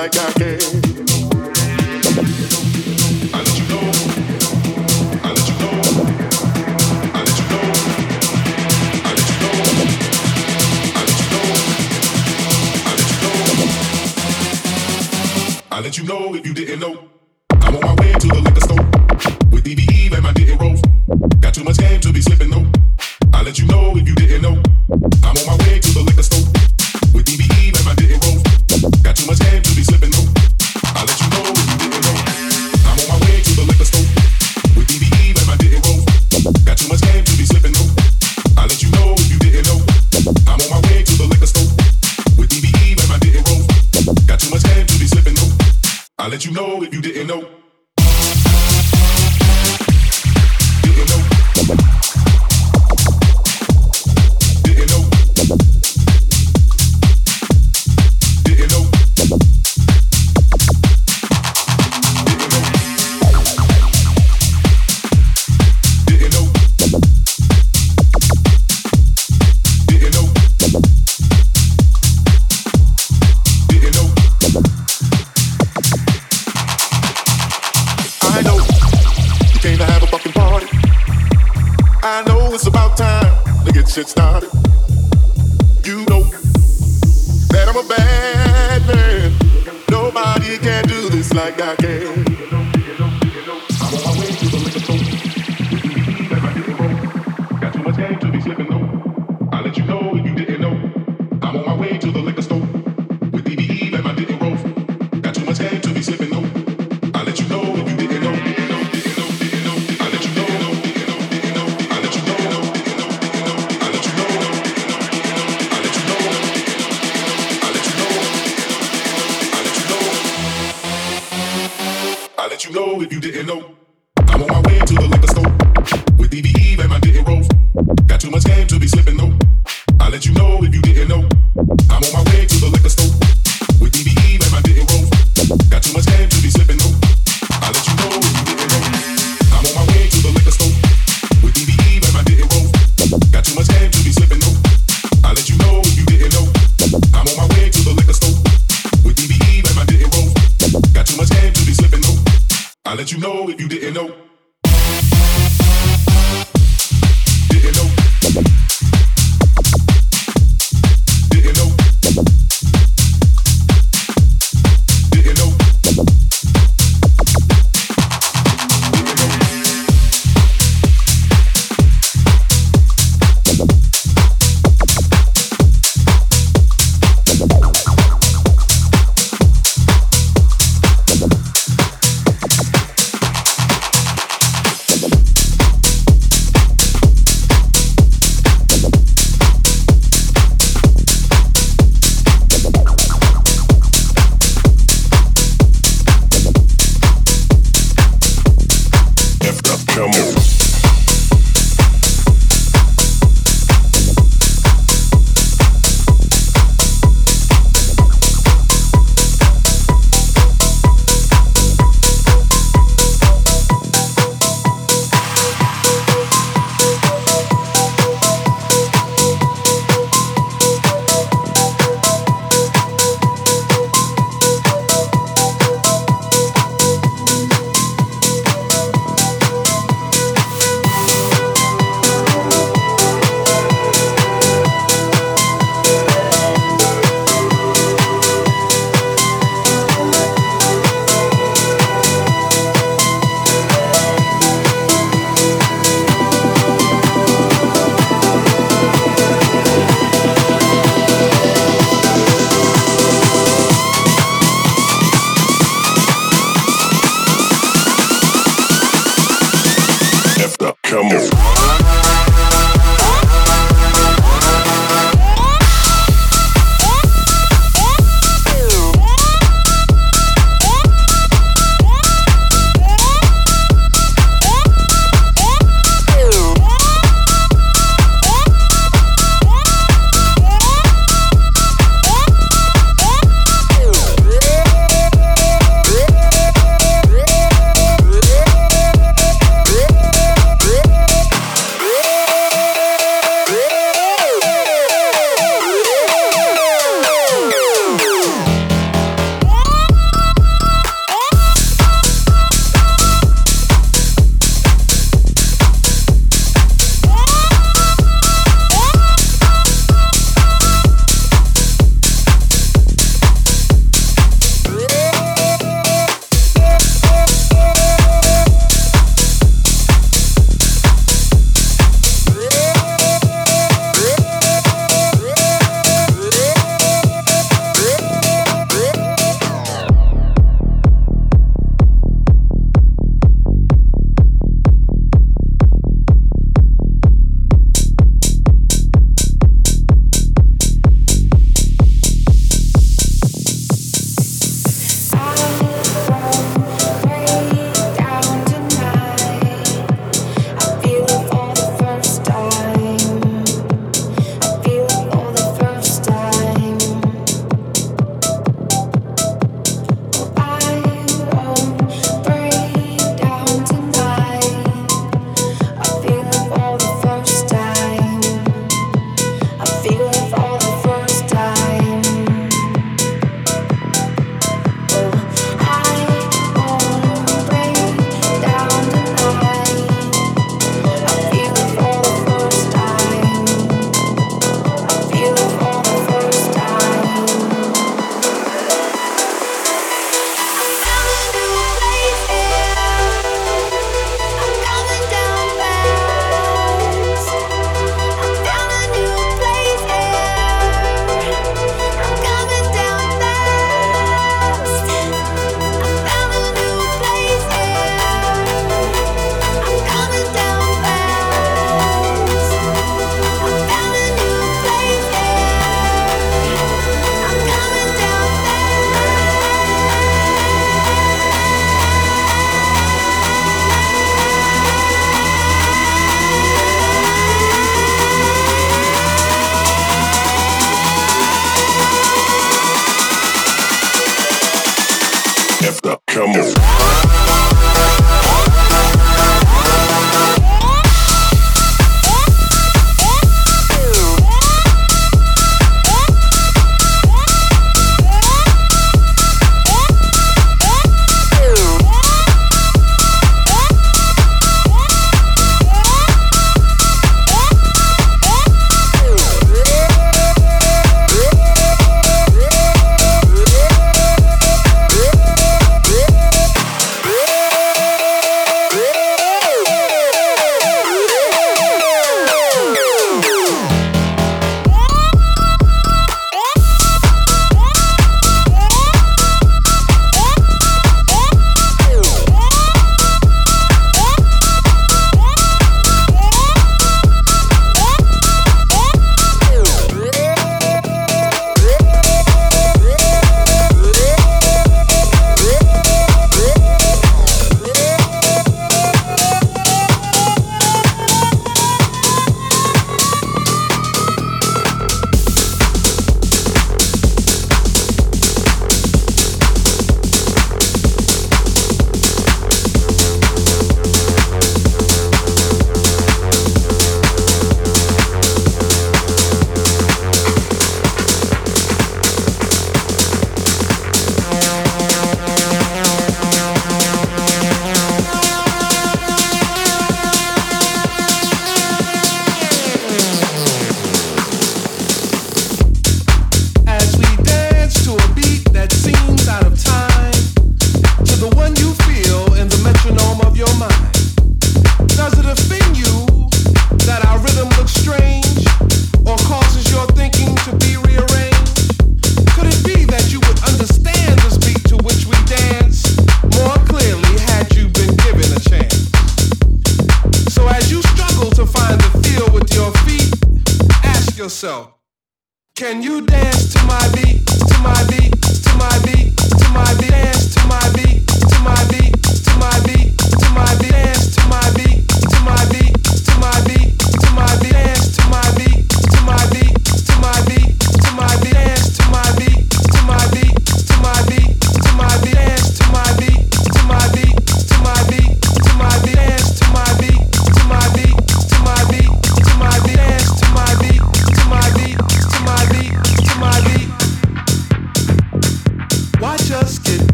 like I can.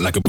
Like a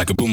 like a boom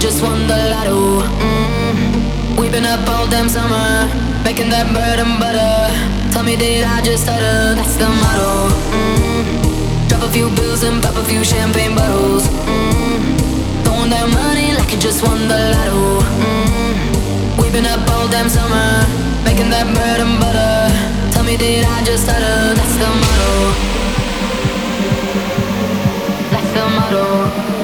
just won the lotto. Mm. Mm-hmm. We've been up all damn summer, making that bread and butter. Tell me, did I just stutter? That's the motto. Mm. Drop a few bills and pop a few champagne bottles. Mm. Throwing that money like you just won the lotto. Mm. We've been up all damn summer, making that bread and butter. Tell me, did I just stutter? That's the motto. That's the motto.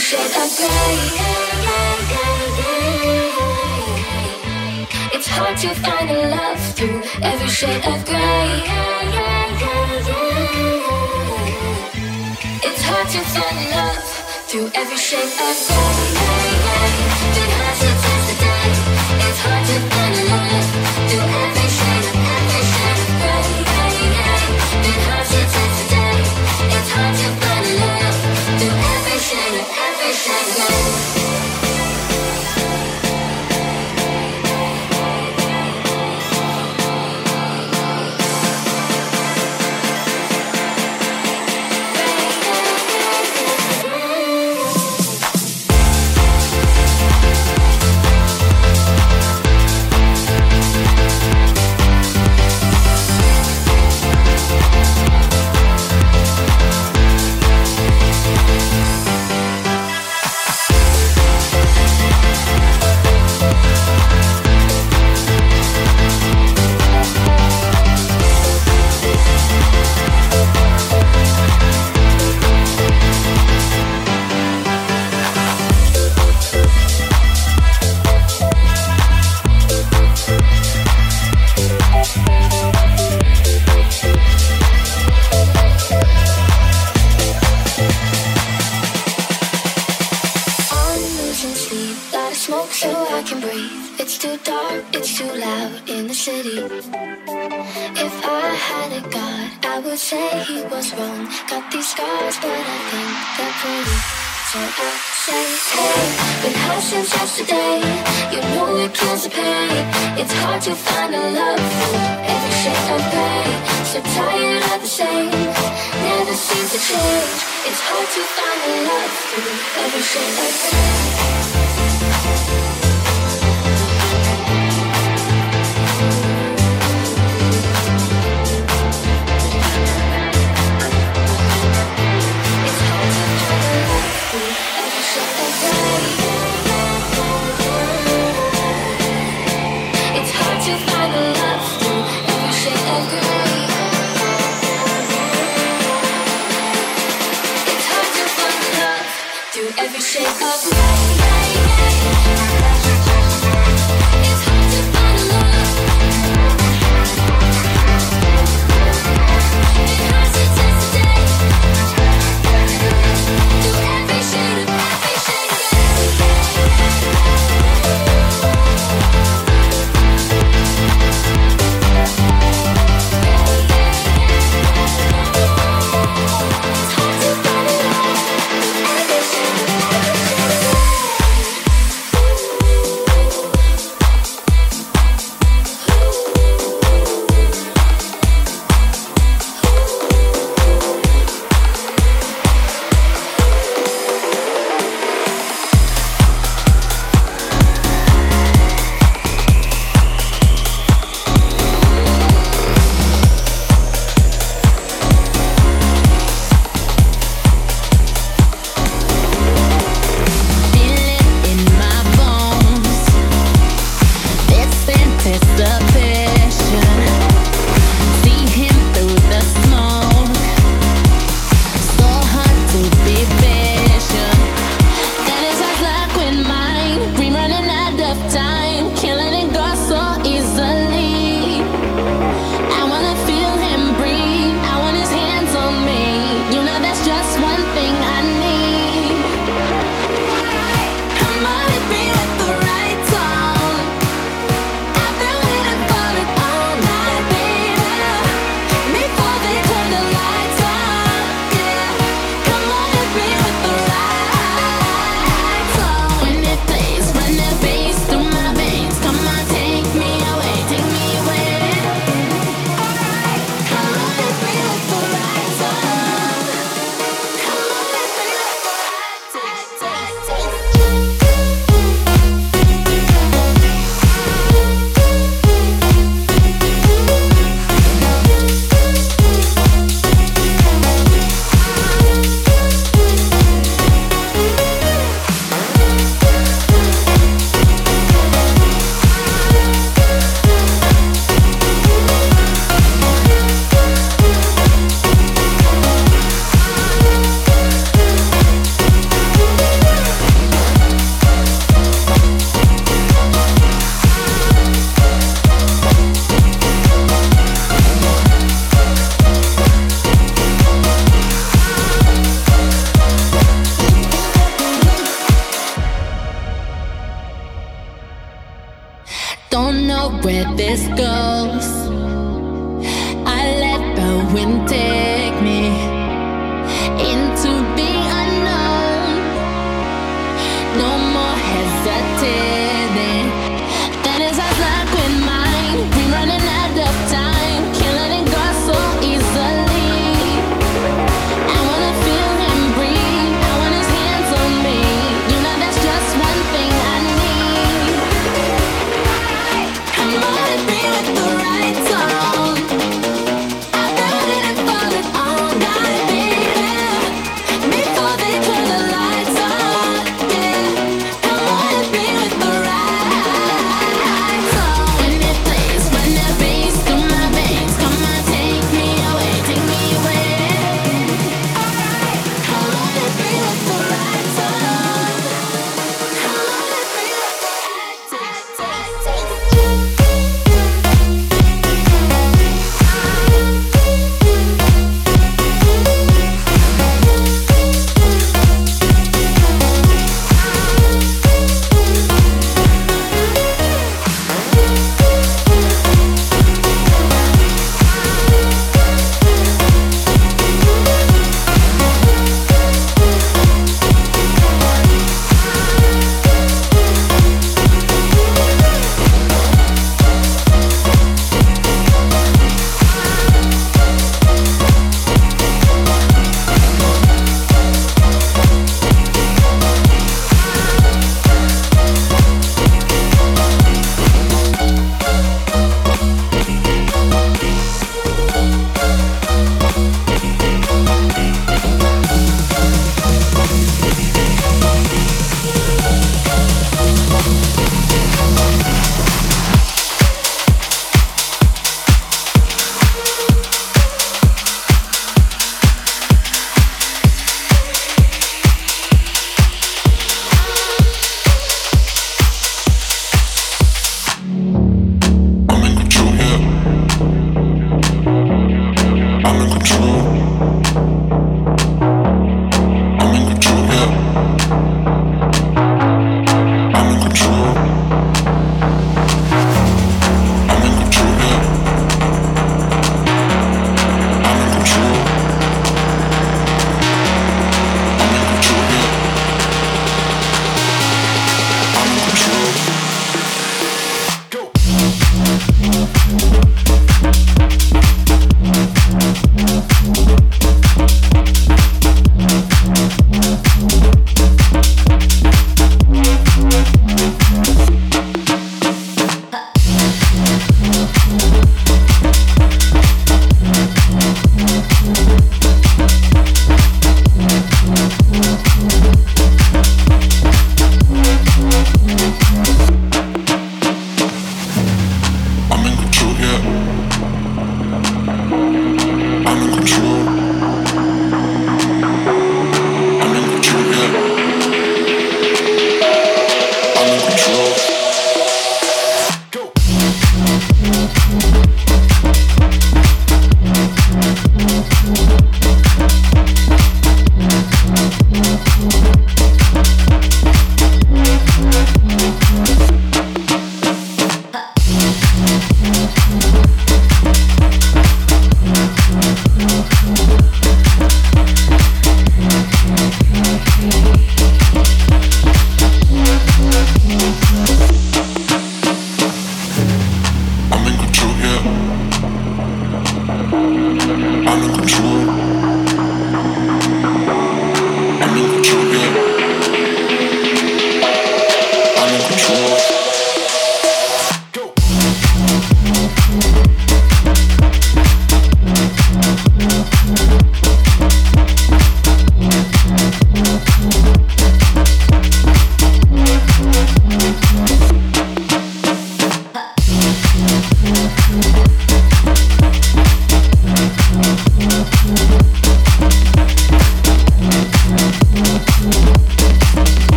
shape I play. It's hard to find a love through every shade of gray. It's hard to find love through every shade of gray. Been hard since yesterday. It's hard to find a love. Pretty. So I say, hey, been high since yesterday. You know it kills the pain. It's hard to find a love for every shade of gray. So tired of the same, never seems to change. It's hard to find a love for every shade of gray. Every shade